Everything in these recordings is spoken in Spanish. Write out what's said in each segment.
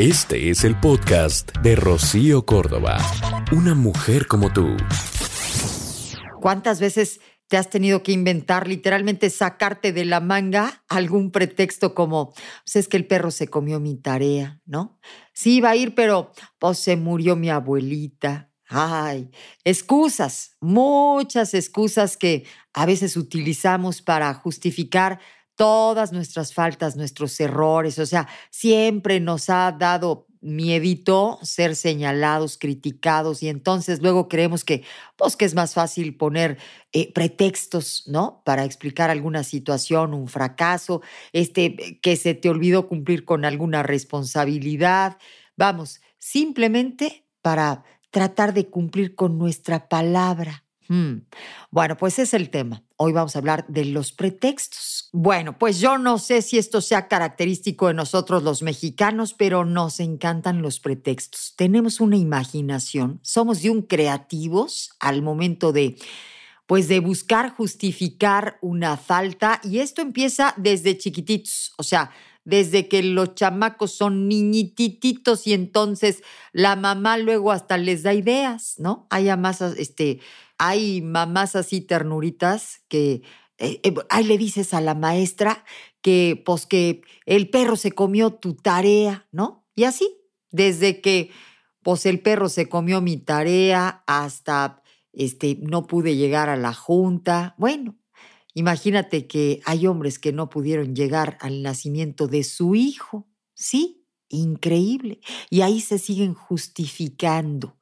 Este es el podcast de Rocío Córdoba. Una mujer como tú. ¿Cuántas veces te has tenido que inventar, literalmente sacarte de la manga algún pretexto como, pues es que el perro se comió mi tarea, ¿no? Sí iba a ir, pero pues se murió mi abuelita. Ay, excusas, muchas excusas que a veces utilizamos para justificar todas nuestras faltas, nuestros errores. O sea, siempre nos ha dado miedito ser señalados, criticados y entonces luego creemos que, pues, que es más fácil poner eh, pretextos, ¿no? Para explicar alguna situación, un fracaso, este, que se te olvidó cumplir con alguna responsabilidad. Vamos, simplemente para tratar de cumplir con nuestra palabra. Hmm. Bueno, pues es el tema. Hoy vamos a hablar de los pretextos. Bueno, pues yo no sé si esto sea característico de nosotros los mexicanos, pero nos encantan los pretextos. Tenemos una imaginación, somos de un creativos al momento de pues de buscar justificar una falta y esto empieza desde chiquititos, o sea, desde que los chamacos son niñitititos y entonces la mamá luego hasta les da ideas, ¿no? Hay más este hay mamás así ternuritas que eh, eh, ahí le dices a la maestra que pues que el perro se comió tu tarea, ¿no? Y así, desde que pues el perro se comió mi tarea hasta este no pude llegar a la junta. Bueno, imagínate que hay hombres que no pudieron llegar al nacimiento de su hijo. Sí, increíble. Y ahí se siguen justificando.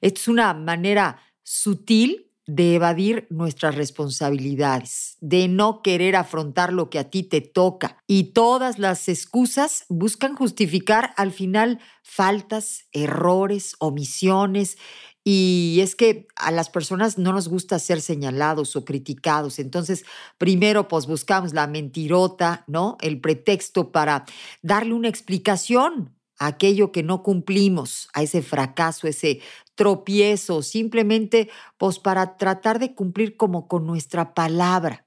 Es una manera sutil de evadir nuestras responsabilidades, de no querer afrontar lo que a ti te toca. Y todas las excusas buscan justificar al final faltas, errores, omisiones. Y es que a las personas no nos gusta ser señalados o criticados. Entonces, primero, pues buscamos la mentirota, ¿no? El pretexto para darle una explicación aquello que no cumplimos, a ese fracaso, ese tropiezo, simplemente pues para tratar de cumplir como con nuestra palabra.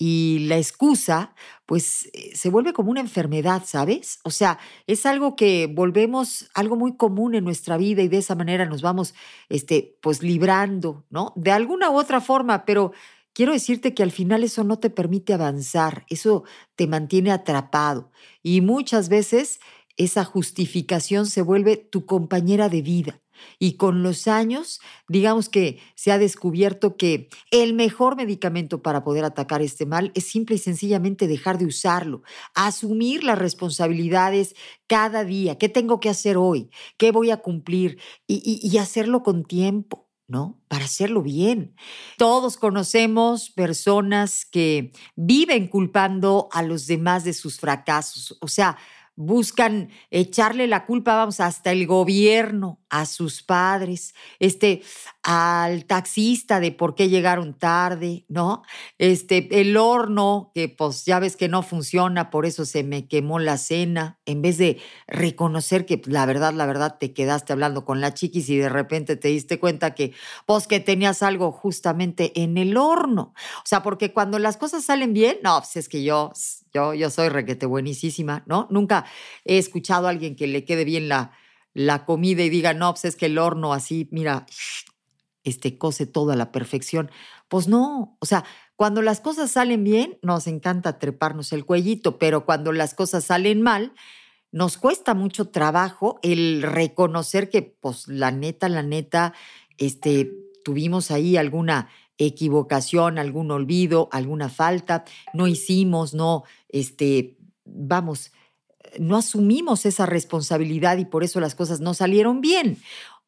Y la excusa, pues eh, se vuelve como una enfermedad, ¿sabes? O sea, es algo que volvemos algo muy común en nuestra vida y de esa manera nos vamos, este, pues librando, ¿no? De alguna u otra forma, pero quiero decirte que al final eso no te permite avanzar, eso te mantiene atrapado. Y muchas veces esa justificación se vuelve tu compañera de vida. Y con los años, digamos que se ha descubierto que el mejor medicamento para poder atacar este mal es simple y sencillamente dejar de usarlo, asumir las responsabilidades cada día. ¿Qué tengo que hacer hoy? ¿Qué voy a cumplir? Y, y hacerlo con tiempo. ¿no? Para hacerlo bien. Todos conocemos personas que viven culpando a los demás de sus fracasos. O sea, buscan echarle la culpa, vamos, hasta el gobierno, a sus padres, este, al taxista de por qué llegaron tarde, ¿no? Este, el horno, que pues ya ves que no funciona, por eso se me quemó la cena, en vez de reconocer que pues, la verdad, la verdad, te quedaste hablando con la chiquis y de repente te diste cuenta que, pues que tenías algo justamente en el horno. O sea, porque cuando las cosas salen bien, no, pues es que yo, yo, yo soy requete buenísima, ¿no? Nunca he escuchado a alguien que le quede bien la la comida y diga, no, pues es que el horno así, mira, este cose todo a la perfección. Pues no, o sea, cuando las cosas salen bien, nos encanta treparnos el cuellito, pero cuando las cosas salen mal, nos cuesta mucho trabajo el reconocer que, pues, la neta, la neta, este, tuvimos ahí alguna equivocación, algún olvido, alguna falta, no hicimos, no, este, vamos, no asumimos esa responsabilidad y por eso las cosas no salieron bien.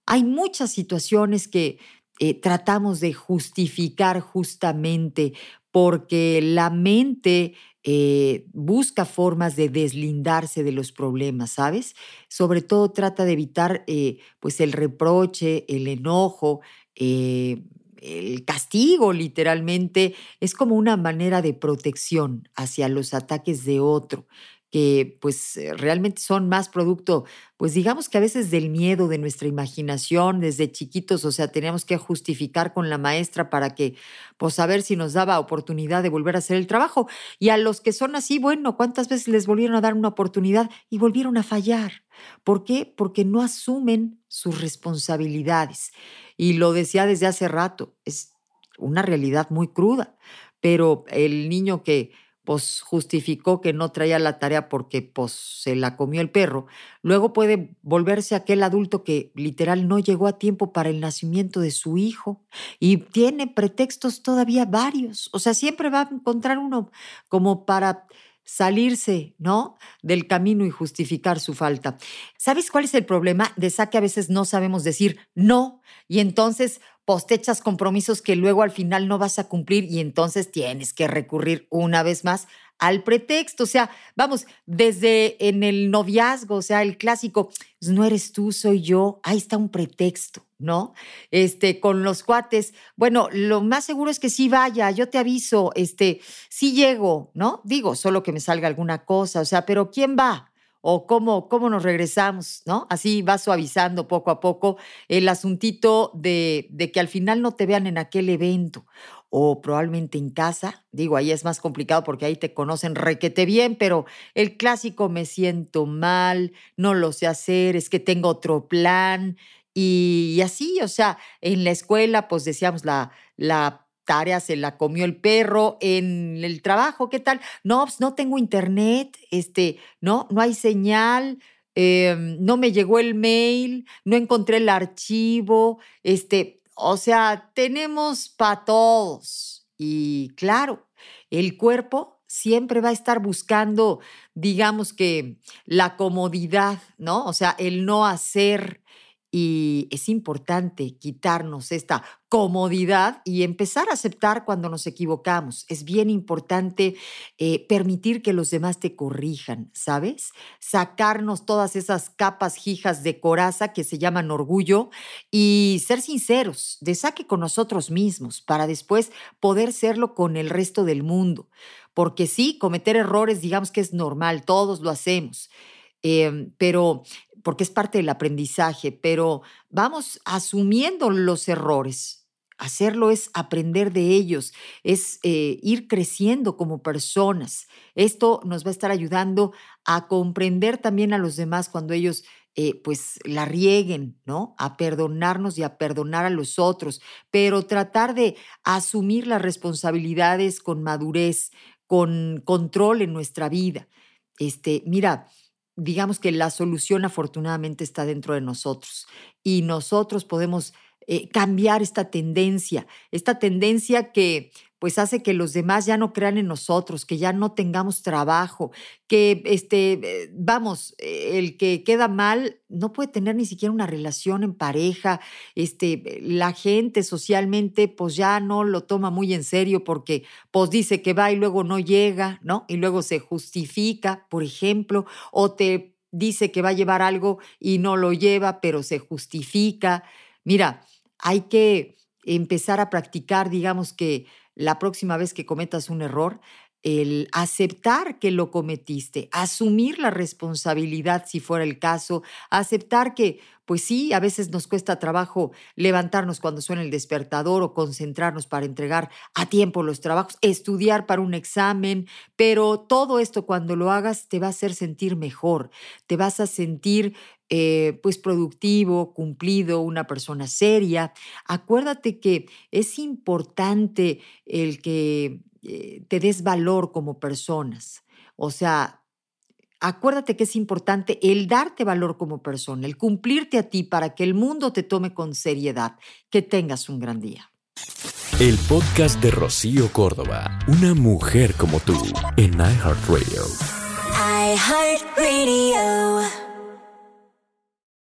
Hay muchas situaciones que eh, tratamos de justificar justamente porque la mente eh, busca formas de deslindarse de los problemas, ¿sabes? Sobre todo trata de evitar eh, pues el reproche, el enojo, el castigo literalmente. Es como una manera de protección hacia los ataques de otro que pues eh, realmente son más producto, pues digamos que a veces del miedo, de nuestra imaginación desde chiquitos, o sea, teníamos que justificar con la maestra para que, pues a ver si nos daba oportunidad de volver a hacer el trabajo. Y a los que son así, bueno, ¿cuántas veces les volvieron a dar una oportunidad y volvieron a fallar? ¿Por qué? Porque no asumen sus responsabilidades. Y lo decía desde hace rato, es una realidad muy cruda, pero el niño que pues justificó que no traía la tarea porque pues se la comió el perro, luego puede volverse aquel adulto que literal no llegó a tiempo para el nacimiento de su hijo y tiene pretextos todavía varios, o sea, siempre va a encontrar uno como para salirse, ¿no? Del camino y justificar su falta. ¿Sabes cuál es el problema? De esa que a veces no sabemos decir no y entonces postechas compromisos que luego al final no vas a cumplir y entonces tienes que recurrir una vez más al pretexto. O sea, vamos, desde en el noviazgo, o sea, el clásico, pues, no eres tú, soy yo, ahí está un pretexto, ¿no? Este, con los cuates, bueno, lo más seguro es que sí vaya, yo te aviso, este, sí llego, ¿no? Digo, solo que me salga alguna cosa, o sea, pero ¿quién va? O cómo, cómo nos regresamos, ¿no? Así va suavizando poco a poco el asuntito de, de que al final no te vean en aquel evento o probablemente en casa. Digo, ahí es más complicado porque ahí te conocen requete bien, pero el clásico me siento mal, no lo sé hacer, es que tengo otro plan. Y, así, o sea, en la escuela, pues decíamos la, la se la comió el perro en el trabajo, ¿qué tal? No, pues no tengo internet, este, no, no hay señal, em, no me llegó el mail, no encontré el archivo, este, o sea, tenemos para todos. Y claro, el cuerpo siempre va a estar buscando, digamos que, la comodidad, ¿no? O sea, el no hacer, y es importante quitarnos esta comodidad y empezar a aceptar cuando nos equivocamos. Es bien importante eh, permitir que los demás te corrijan, ¿sabes? Sacarnos todas esas capas jijas de coraza que se llaman orgullo y ser sinceros, de saque con nosotros mismos para después poder serlo con el resto del mundo. Porque sí, cometer errores, digamos que es normal, todos lo hacemos. Em, pero porque es parte del aprendizaje, pero vamos asumiendo los errores. Hacerlo es aprender de ellos, es eh, ir creciendo como personas. Esto nos va a estar ayudando a comprender también a los demás cuando ellos eh, pues la rieguen, ¿no? A perdonarnos y a perdonar a los otros, pero tratar de asumir las responsabilidades con madurez, con control en nuestra vida. Este, mira, digamos que la solución afortunadamente está dentro de nosotros y nosotros podemos eh, cambiar esta tendencia, esta tendencia que pues hace que los demás ya no crean en nosotros, que ya no tengamos trabajo, que este, eh, vamos, eh, el que queda mal no puede tener ni siquiera una relación en pareja, este, la gente socialmente pues ya no lo toma muy en serio porque pues dice que va y luego no llega, ¿no? Y luego se justifica, por ejemplo, o te dice que va a llevar algo y no lo lleva, pero se justifica. Mira, hay que empezar a practicar, digamos que la próxima vez que cometas un error, el aceptar que lo cometiste, asumir la responsabilidad si fuera el caso, aceptar que, pues sí, a veces nos cuesta trabajo levantarnos cuando suena el despertador o concentrarnos para entregar a tiempo los trabajos, estudiar para un examen, pero todo esto cuando lo hagas te va a hacer sentir mejor, te vas a sentir eh, pues productivo, cumplido, una persona seria. Acuérdate que es importante el que eh, te des valor como personas. O sea, acuérdate que es importante el darte valor como persona, el cumplirte a ti para que el mundo te tome con seriedad. Que tengas un gran día. El podcast de Rocío Córdoba, una mujer como tú, en iHeartRadio. iHeartRadio.